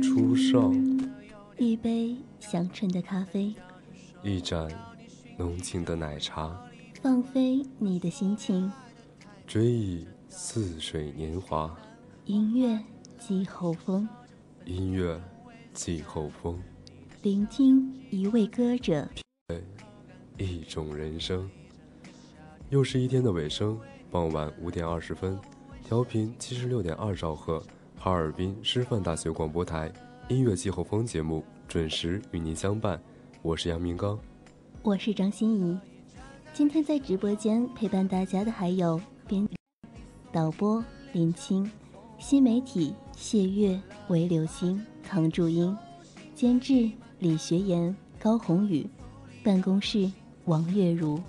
初上，一杯香醇的咖啡，一盏浓情的奶茶，放飞你的心情。追忆似水年华，音乐季候风，音乐季候风，聆听一位歌者，一种人生。又是一天的尾声，傍晚五点二十分，调频七十六点二兆赫，哈尔滨师范大学广播台音乐季候风节目准时与您相伴。我是杨明刚，我是张欣怡。今天在直播间陪伴大家的还有编导播林青、新媒体谢月、韦流星、唐祝英，监制李学言、高宏宇，办公室王月如。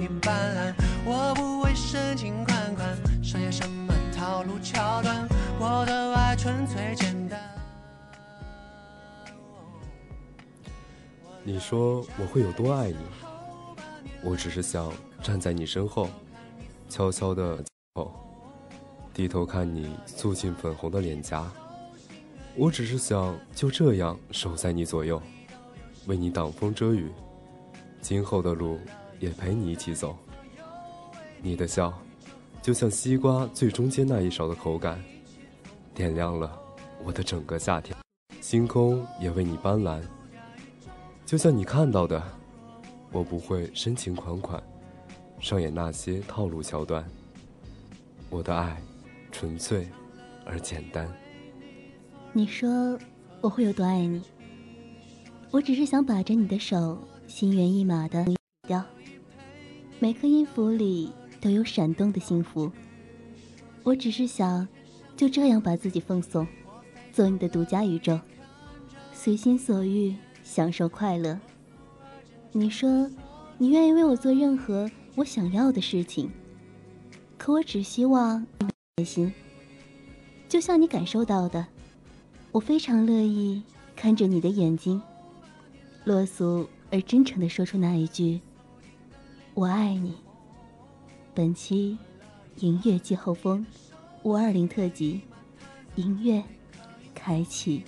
你斑斓。我不会深情款款，商业什么套路桥段，我的爱纯粹简单。你说我会有多爱你？我只是想站在你身后，悄悄的后，低头看你素净粉红的脸颊。我只是想就这样守在你左右，为你挡风遮雨，今后的路也陪你一起走。你的笑，就像西瓜最中间那一勺的口感，点亮了我的整个夏天。星空也为你斑斓。就像你看到的，我不会深情款款，上演那些套路桥段。我的爱，纯粹而简单。你说我会有多爱你？我只是想把着你的手，心猿意马的调，每颗音符里都有闪动的幸福。我只是想，就这样把自己奉送，做你的独家宇宙，随心所欲。享受快乐。你说，你愿意为我做任何我想要的事情，可我只希望你开心。就像你感受到的，我非常乐意看着你的眼睛，落俗而真诚的说出那一句：“我爱你。”本期音乐季后风五二零特辑，音乐开启。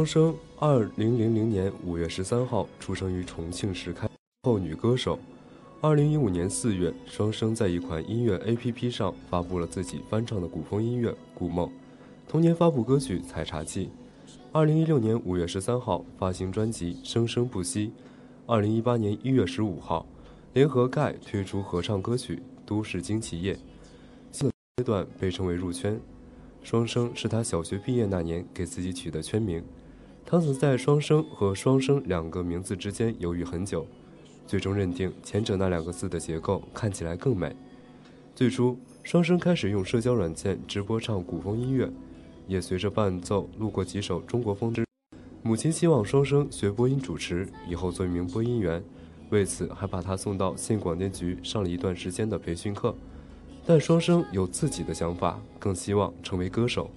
双生，二零零零年五月十三号出生于重庆市开后女歌手。二零一五年四月，双生在一款音乐 APP 上发布了自己翻唱的古风音乐《古梦》，同年发布歌曲《采茶记》。二零一六年五月十三号发行专辑《生生不息》。二零一八年一月十五号，联合盖推出合唱歌曲《都市惊奇夜》。阶段被称为入圈。双生是他小学毕业那年给自己取的圈名。他曾在双生和双生两个名字之间犹豫很久。最终认定前者那两个字的结构看起来更美。最初，双生开始用社交软件直播唱古风音乐，也随着伴奏录过几首中国风之。母亲希望双生学播音主持，以后做一名播音员，为此还把他送到县广电局上了一段时间的培训课。但双生有自己的想法，更希望成为歌手。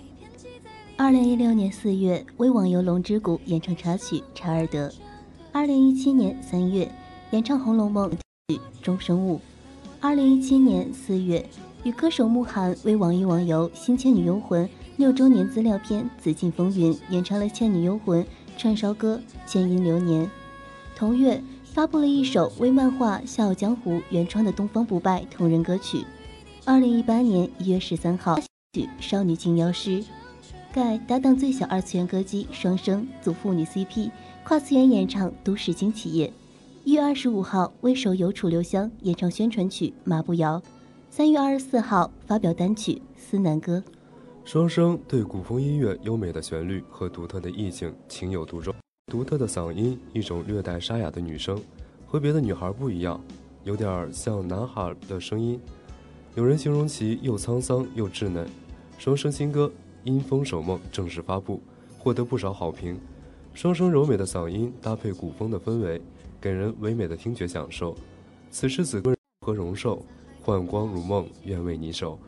二零一六年四月，为网游《龙之谷》演唱插曲《查尔德》。二零一七年三月。演唱《红楼梦》曲《钟声舞》，二零一七年四月，与歌手慕寒为网易网游《新倩女幽魂》六周年资料片《紫禁风云》演唱了《倩女幽魂》串烧歌《倩音流年》。同月，发布了一首为漫画《笑傲江湖》原创的《东方不败》同人歌曲。二零一八年一月十三号，曲《少女金妖师》，盖搭档最小二次元歌姬双生组父女 CP，跨次元演唱《都市惊奇夜》。一月二十五号为手游《楚留香》演唱宣传曲《马步摇》，三月二十四号发表单曲《思南歌》。双生对古风音乐优美的旋律和独特的意境情有独钟，独特的嗓音，一种略带沙哑的女声，和别的女孩不一样，有点像男孩的声音。有人形容其又沧桑又稚嫩。双生新歌《阴风守梦》正式发布，获得不少好评。双生柔美的嗓音搭配古风的氛围。给人唯美的听觉享受。此时此刻，何容寿，幻光如梦，愿为你守。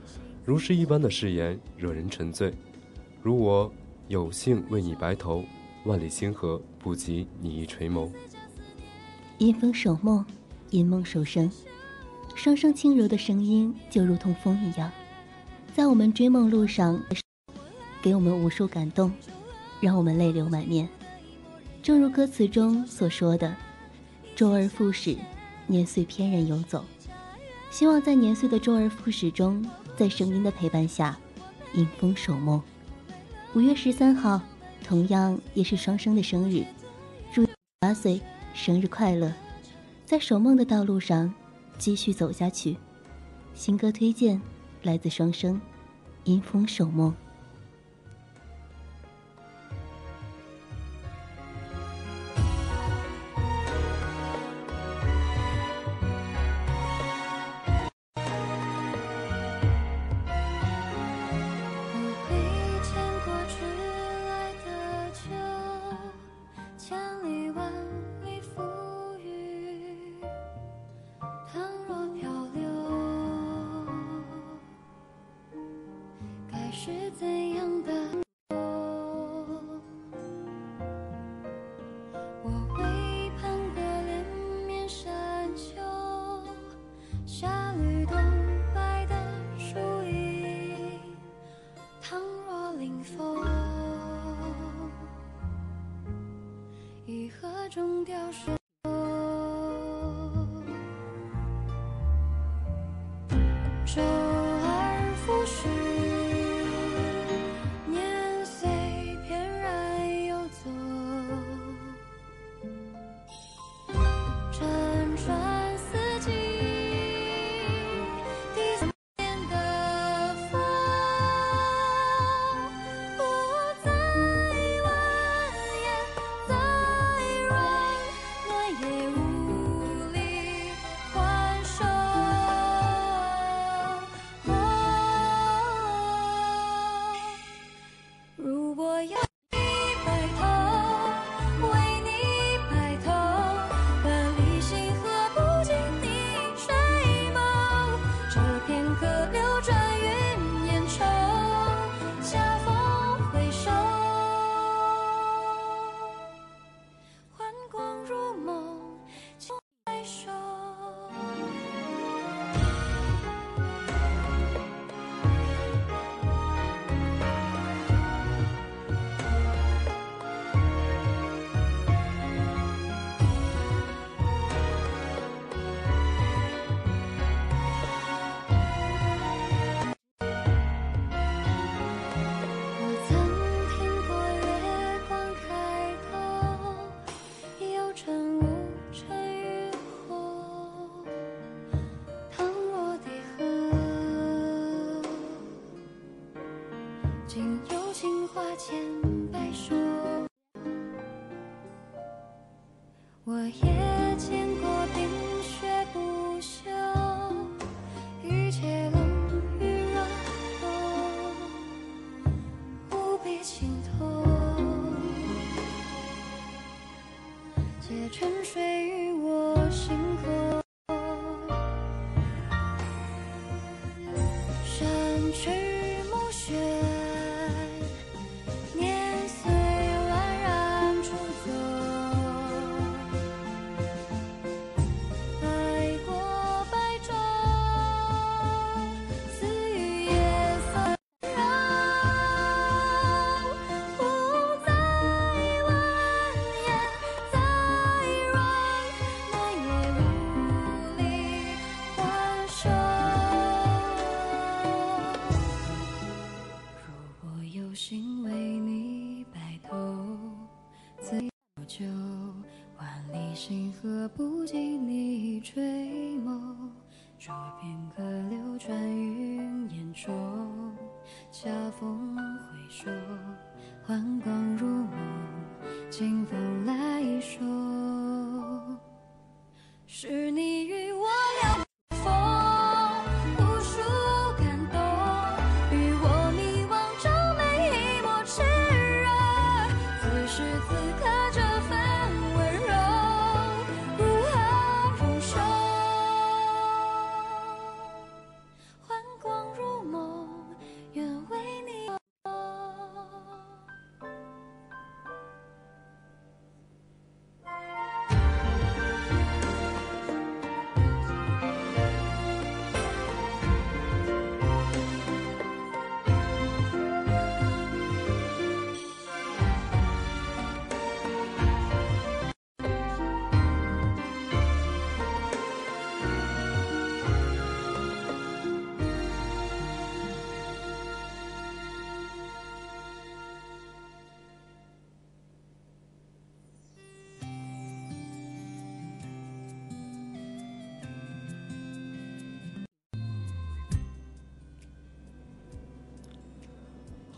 如诗一般的誓言，惹人沉醉。如我有幸为你白头，万里星河不及你一垂眸。阴风守梦，阴梦守声。双声轻柔的声音，就如同风一样，在我们追梦路上，给我们无数感动，让我们泪流满面。正如歌词中所说的。周而复始，年岁翩然游走。希望在年岁的周而复始中，在声音的陪伴下，迎风守梦。五月十三号，同样也是双生的生日，祝八岁生日快乐！在守梦的道路上，继续走下去。新歌推荐来自双生，《迎风守梦》。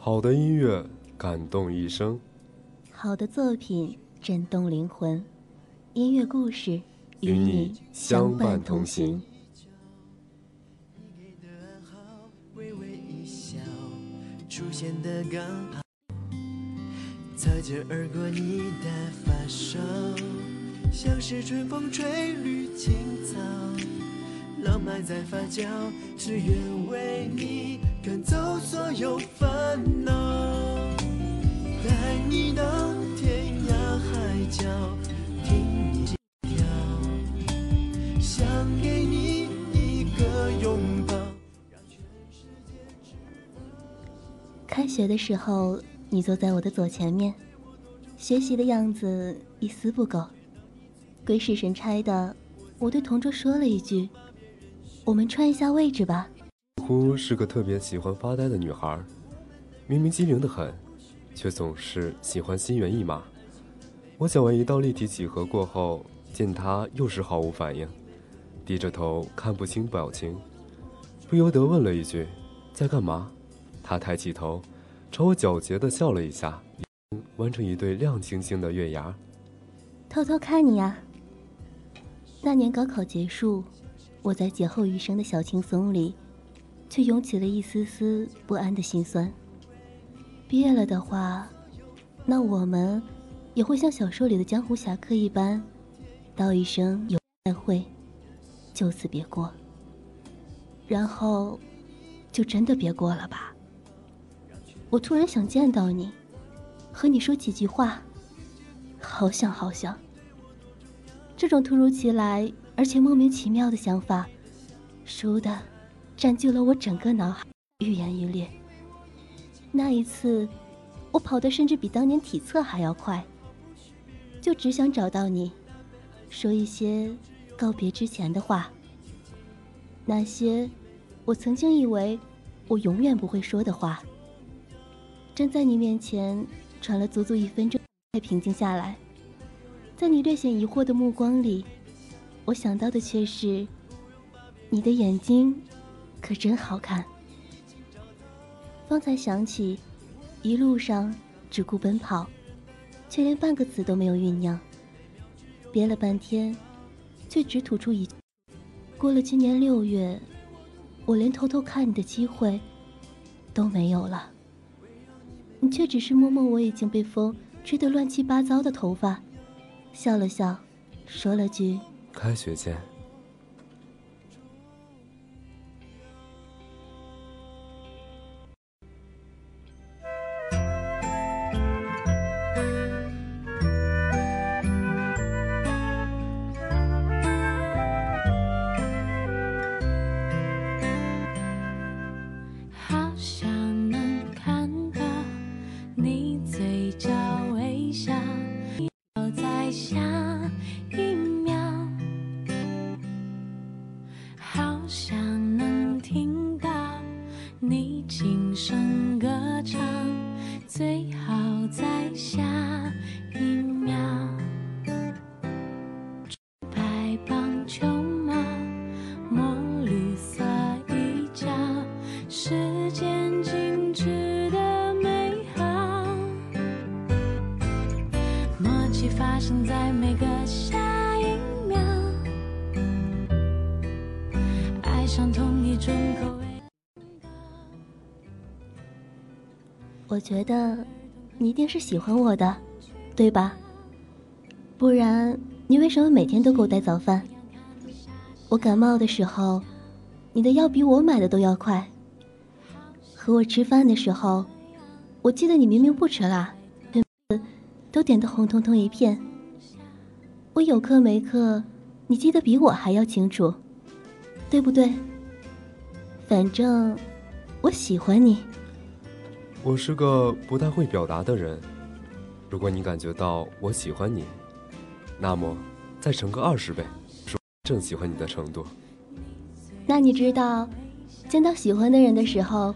好的音乐感动一生，好的作品震动灵魂，音乐故事与与你你相相伴伴同同行行。给的暗号，微微一笑，出现的刚好，擦肩而过你的发梢，像是春风吹绿青草，浪漫在发酵，只愿为你赶走所有烦恼，带你到天涯海角，听你心跳。想给你一个拥抱。开学的时候，你坐在我的左前面，学习的样子一丝不苟。鬼使神差的，我对同桌说了一句：“我们串一下位置吧。似乎是个特别喜欢发呆的女孩，明明机灵的很，却总是喜欢心猿意马。我讲完一道立体几何过后，见她又是毫无反应，低着头看不清表情，不由得问了一句：“在干嘛？”她抬起头，朝我皎洁的笑了一下，弯成一对亮晶晶的月牙。偷偷看你呀。那年高考结束，我在劫后余生的小轻松里，却涌起了一丝丝不安的心酸。毕业了的话，那我们也会像小说里的江湖侠客一般，道一声有再会，就此别过。然后，就真的别过了吧。我突然想见到你，和你说几句话，好想好想。这种突如其来而且莫名其妙的想法，倏地占据了我整个脑海，愈演愈烈。那一次，我跑得甚至比当年体测还要快，就只想找到你，说一些告别之前的话。那些我曾经以为我永远不会说的话，站在你面前喘了足足一分钟，才平静下来。在你略显疑惑的目光里，我想到的却是，你的眼睛可真好看。方才想起，一路上只顾奔跑，却连半个词都没有酝酿。憋了半天，却只吐出一：过了今年六月，我连偷偷看你的机会都没有了。你却只是摸摸我已经被风吹得乱七八糟的头发，笑了笑，说了句：“开学见。”我觉得你一定是喜欢我的，对吧？不然你为什么每天都给我带早饭？我感冒的时候，你的药比我买的都要快。和我吃饭的时候，我记得你明明不吃辣，对都点得红彤彤一片。我有课没课，你记得比我还要清楚，对不对？反正我喜欢你。我是个不太会表达的人，如果你感觉到我喜欢你，那么再乘个二十倍，是正喜欢你的程度。那你知道，见到喜欢的人的时候，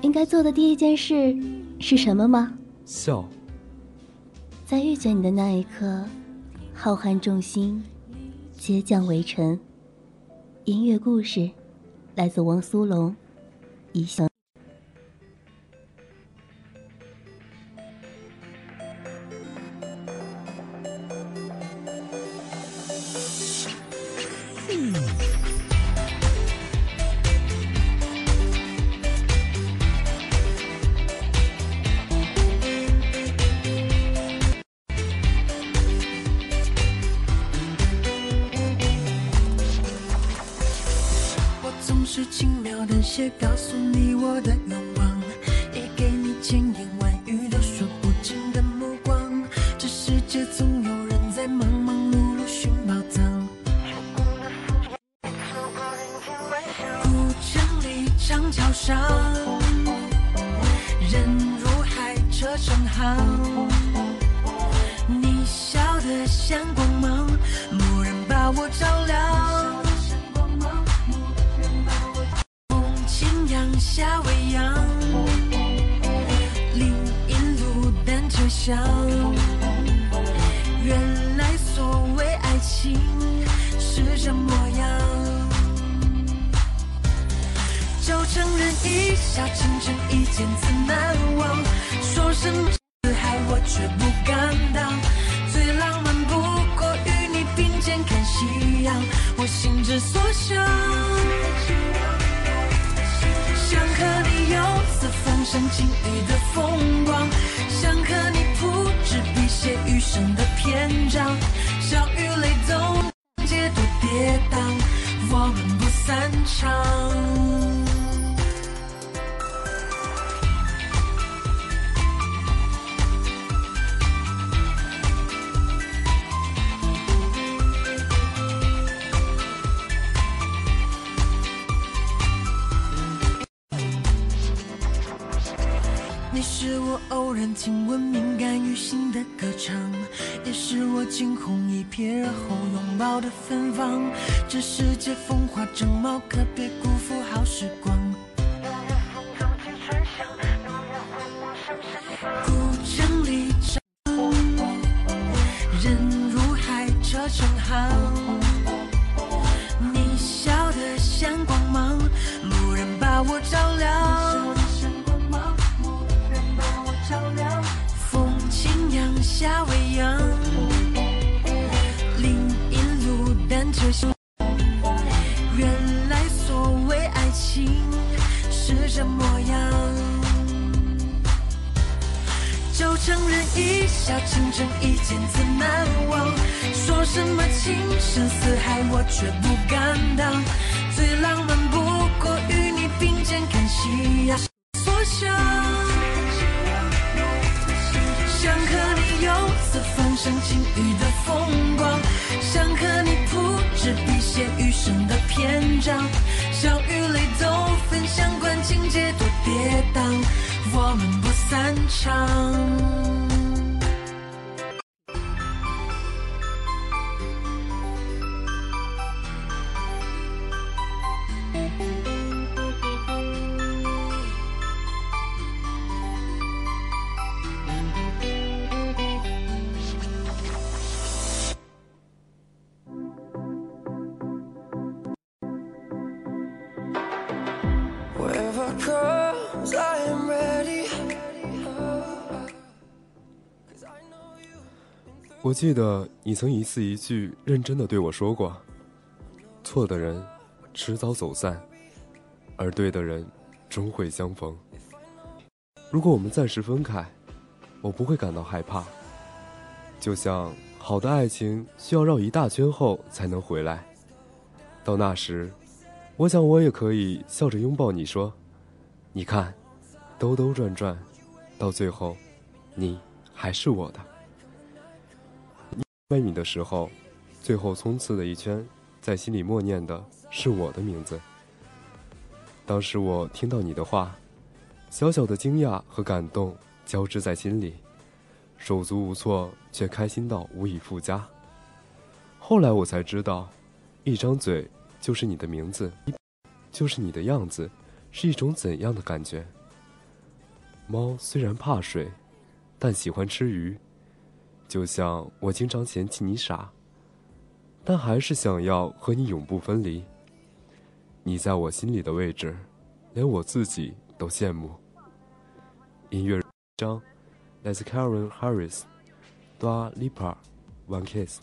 应该做的第一件事是什么吗？笑。在遇见你的那一刻，浩瀚众星皆降为尘。音乐故事，来自王苏龙，《一笑》。想。原来所谓爱情是这模样。就承认一笑倾城，一见自难忘。说声四海，我却不敢当。最浪漫不过与你并肩看夕阳，我心之所向。想和你游四方，赏晴雨的风光，生的篇章，笑与泪都解脱跌宕，我们不散场。亲吻敏感于心的歌唱，也是我惊鸿一瞥而后拥抱的芬芳。这世界风华正茂，可别辜负好时光。我记得你曾一字一句认真的对我说过：“错的人迟早走散，而对的人终会相逢。如果我们暂时分开，我不会感到害怕。就像好的爱情需要绕一大圈后才能回来，到那时，我想我也可以笑着拥抱你说：‘你看，兜兜转转，到最后，你还是我的。’”爱你的时候，最后冲刺的一圈，在心里默念的是我的名字。当时我听到你的话，小小的惊讶和感动交织在心里，手足无措，却开心到无以复加。后来我才知道，一张嘴就是你的名字，就是你的样子，是一种怎样的感觉？猫虽然怕水，但喜欢吃鱼。就像我经常嫌弃你傻，但还是想要和你永不分离。你在我心里的位置，连我自己都羡慕。音乐章来自 Karen Harris，Dua Lipa，One Kiss。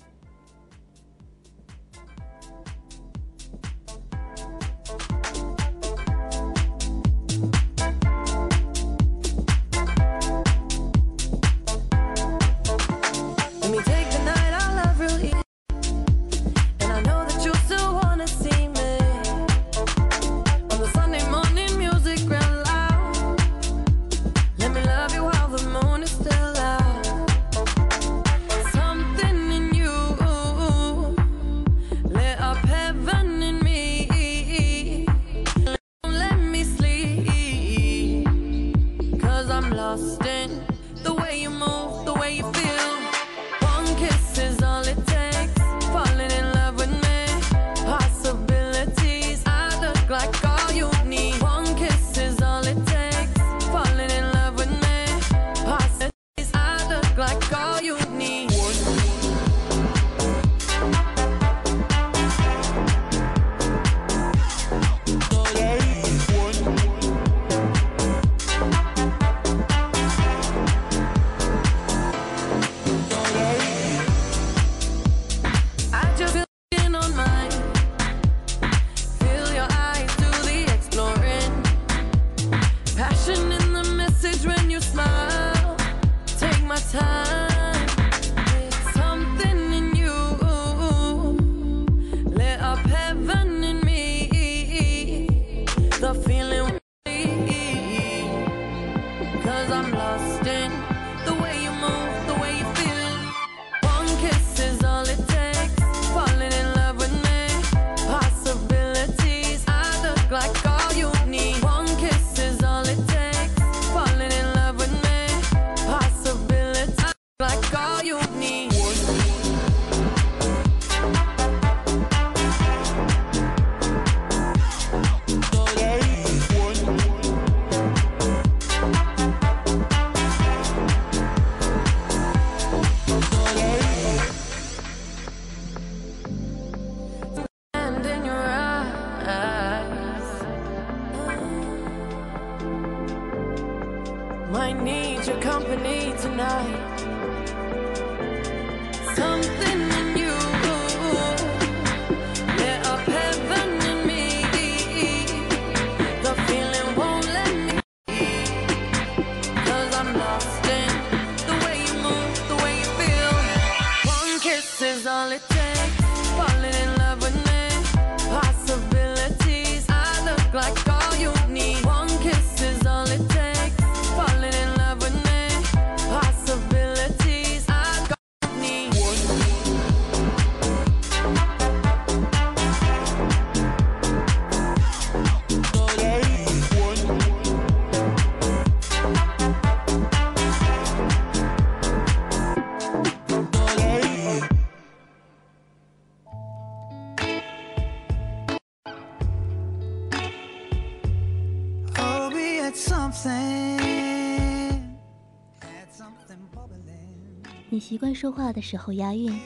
习惯说话的时候押韵，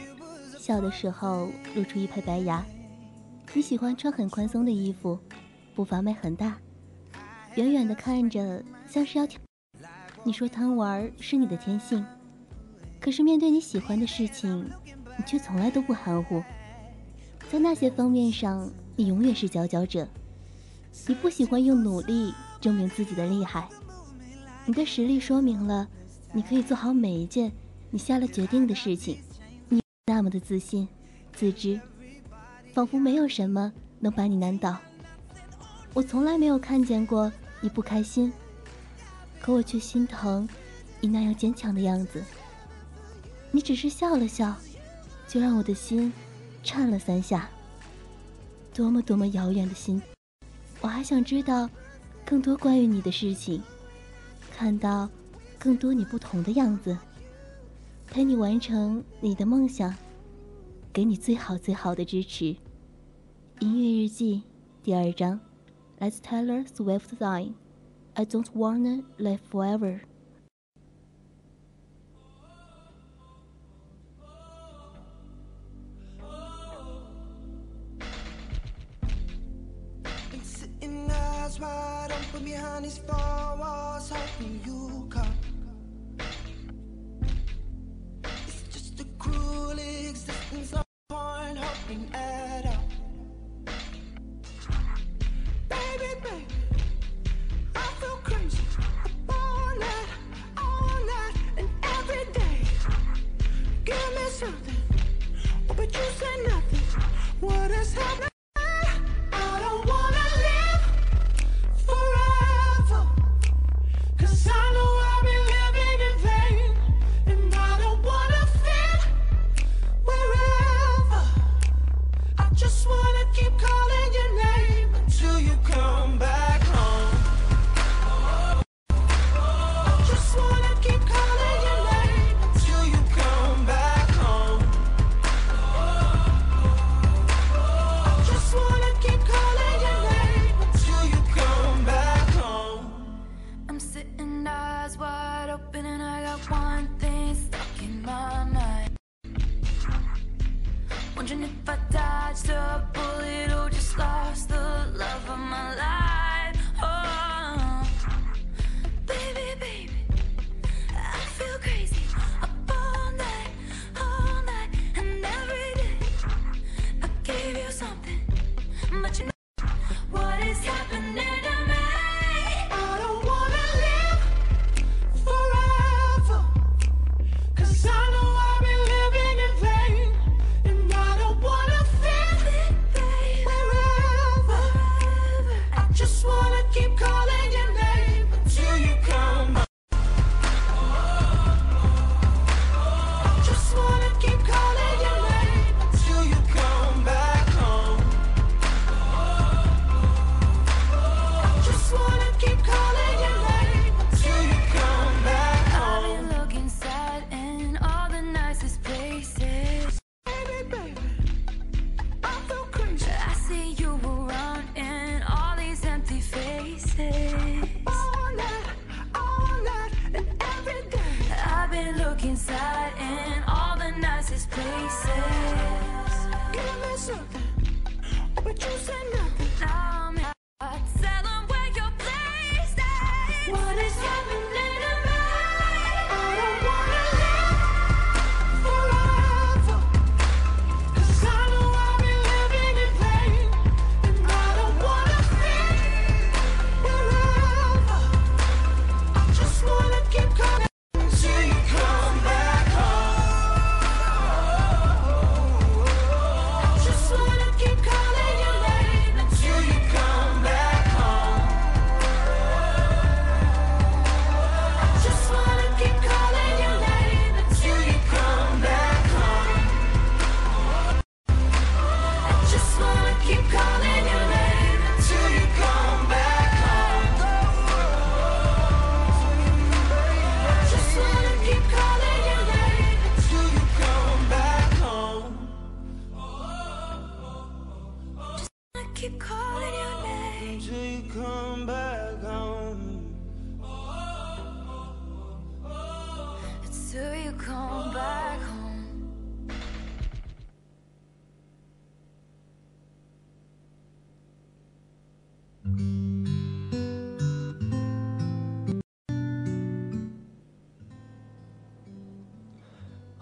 笑的时候露出一排白牙。你喜欢穿很宽松的衣服，步伐迈很大，远远的看着像是要跳。你说贪玩是你的天性，可是面对你喜欢的事情，你却从来都不含糊。在那些方面上，你永远是佼佼者。你不喜欢用努力证明自己的厉害，你的实力说明了你可以做好每一件你下了决定的事情。你那么的自信、自知，仿佛没有什么能把你难倒。我从来没有看见过你不开心，可我却心疼你那样坚强的样子。你只是笑了笑，就让我的心颤了三下。多么多么遥远的心！我还想知道更多关于你的事情，看到更多你不同的样子，陪你完成你的梦想，给你最好最好的支持。音乐日记第二章，来自 Taylor Swift《Sign》，I don't wanna live forever。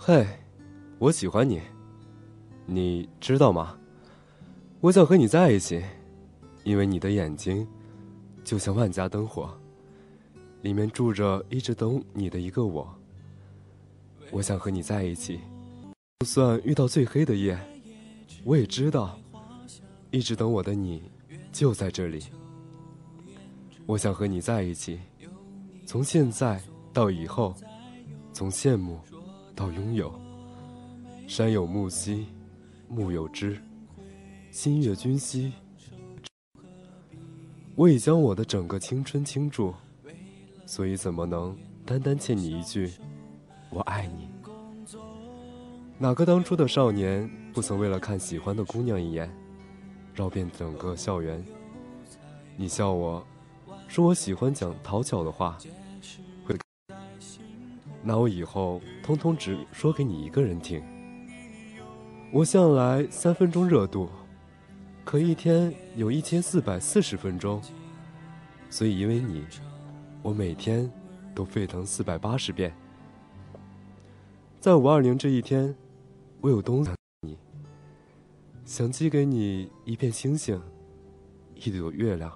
嘿，我喜欢你，你知道吗？我想和你在一起，因为你的眼睛就像万家灯火，里面住着一直等你的一个我。我想和你在一起，就算遇到最黑的夜，我也知道，一直等我的你就在这里。我想和你在一起，从现在到以后，从羡慕。到拥有，山有木兮，木有枝，心悦君兮。我已将我的整个青春倾注，所以怎么能单单欠你一句“我爱你”？哪个当初的少年不曾为了看喜欢的姑娘一眼，绕遍整个校园？你笑我，说我喜欢讲讨巧的话。那我以后通通只说给你一个人听。我向来三分钟热度，可一天有一千四百四十分钟，所以因为你，我每天都沸腾四百八十遍。在五二零这一天，我有东西想你，想寄给你一片星星，一朵月亮，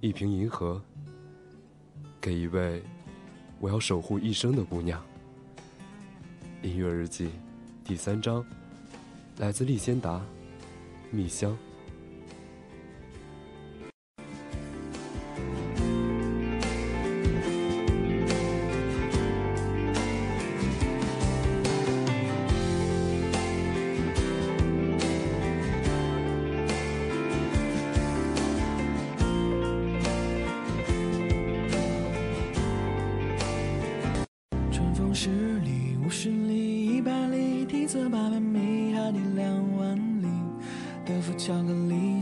一瓶银河，给一位。我要守护一生的姑娘。音乐日记，第三章，来自利仙达，蜜香。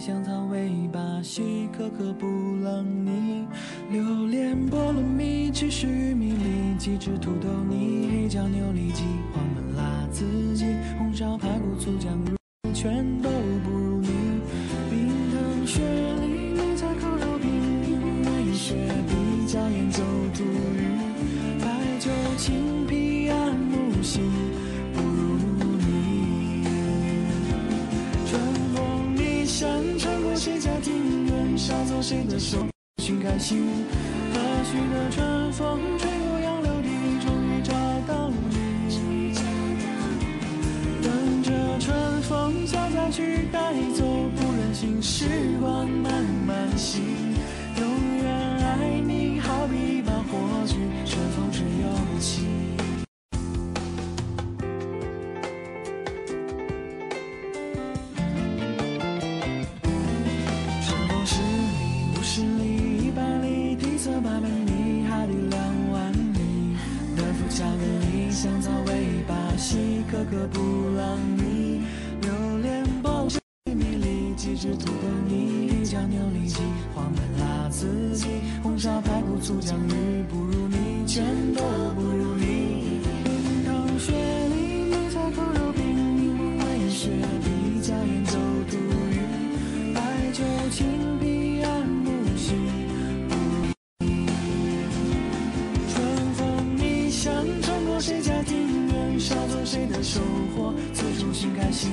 香草味巴西可可布朗尼，榴莲菠萝蜜，芝士玉米粒，鸡汁土豆泥，黑椒牛里脊，黄焖辣子鸡，红烧排骨醋酱肉。手，寻开心。心开心。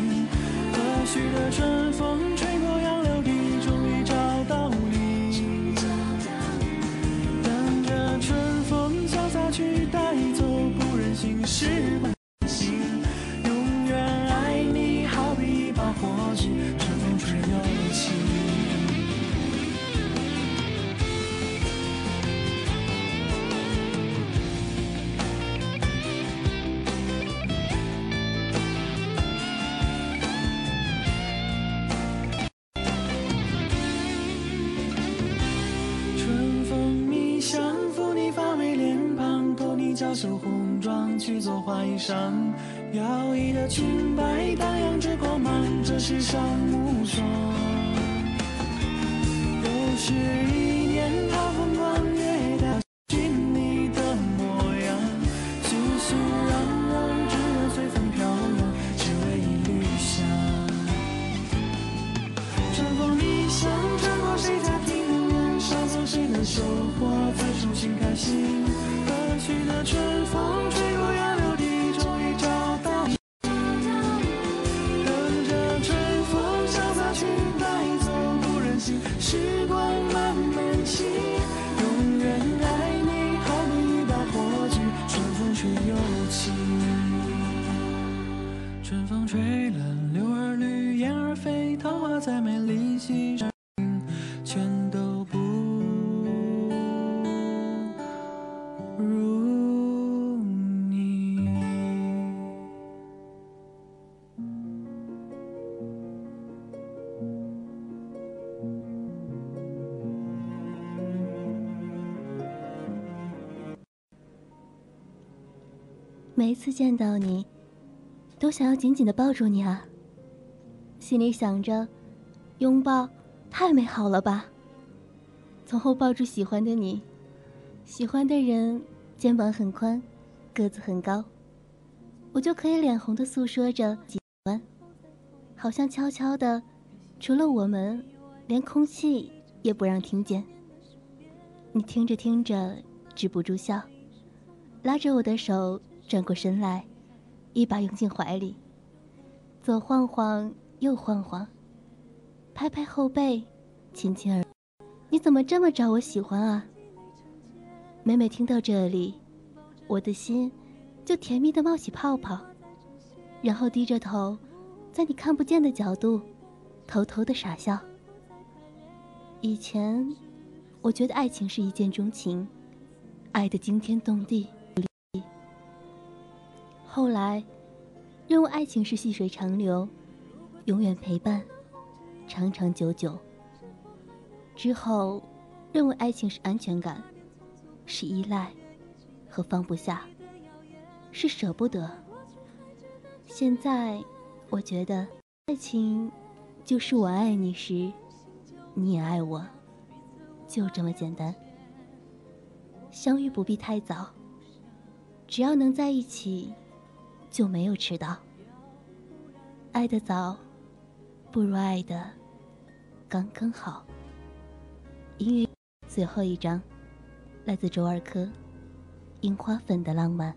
和煦的春风吹青白荡漾着光芒这世上无双又是一年好风光跃带记你的模样熙熙攘攘只能随风飘扬只为一缕香春风一声穿过谁家庭院捎走谁的收获自处寻开心何去的春风吹过杨柳每次见到你，都想要紧紧的抱住你啊。心里想着，拥抱太美好了吧。从后抱住喜欢的你，喜欢的人肩膀很宽，个子很高，我就可以脸红的诉说着喜欢，好像悄悄的，除了我们，连空气也不让听见。你听着听着，止不住笑，拉着我的手转过身来，一把拥进怀里，左晃晃，右晃晃，拍拍后背，亲亲耳。你怎么这么招我喜欢啊？每每听到这里，我的心就甜蜜的冒起泡泡，然后低着头，在你看不见的角度，偷偷的傻笑。以前，我觉得爱情是一见钟情，爱的惊天动地。后来，认为爱情是细水长流，永远陪伴，长长久久。之后，认为爱情是安全感，是依赖，和放不下，是舍不得。现在，我觉得爱情就是我爱你时，你也爱我，就这么简单。相遇不必太早，只要能在一起，就没有迟到。爱得早，不如爱的刚刚好。音乐最后一章，来自周二珂，《樱花粉的浪漫》。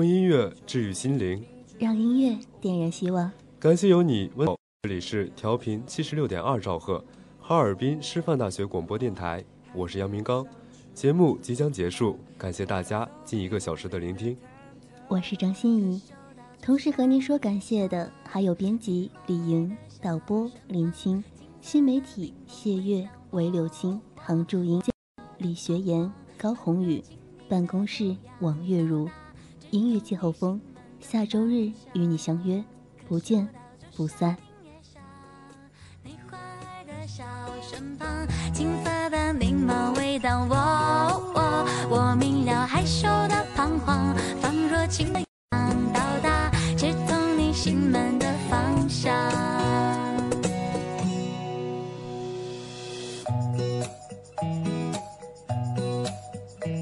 用音乐治愈心灵，让音乐点燃希望。感谢有你温。这里是调频七十六点二兆赫，哈尔滨师范大学广播电台，我是杨明刚。节目即将结束，感谢大家近一个小时的聆听。我是张欣怡，同时和您说感谢的还有编辑李莹、导播林青、新媒体谢月、韦柳青、唐祝英、李学言、高宏宇，办公室王月如，音乐季后风，下周日与你相约，不见不散。我明了，害羞。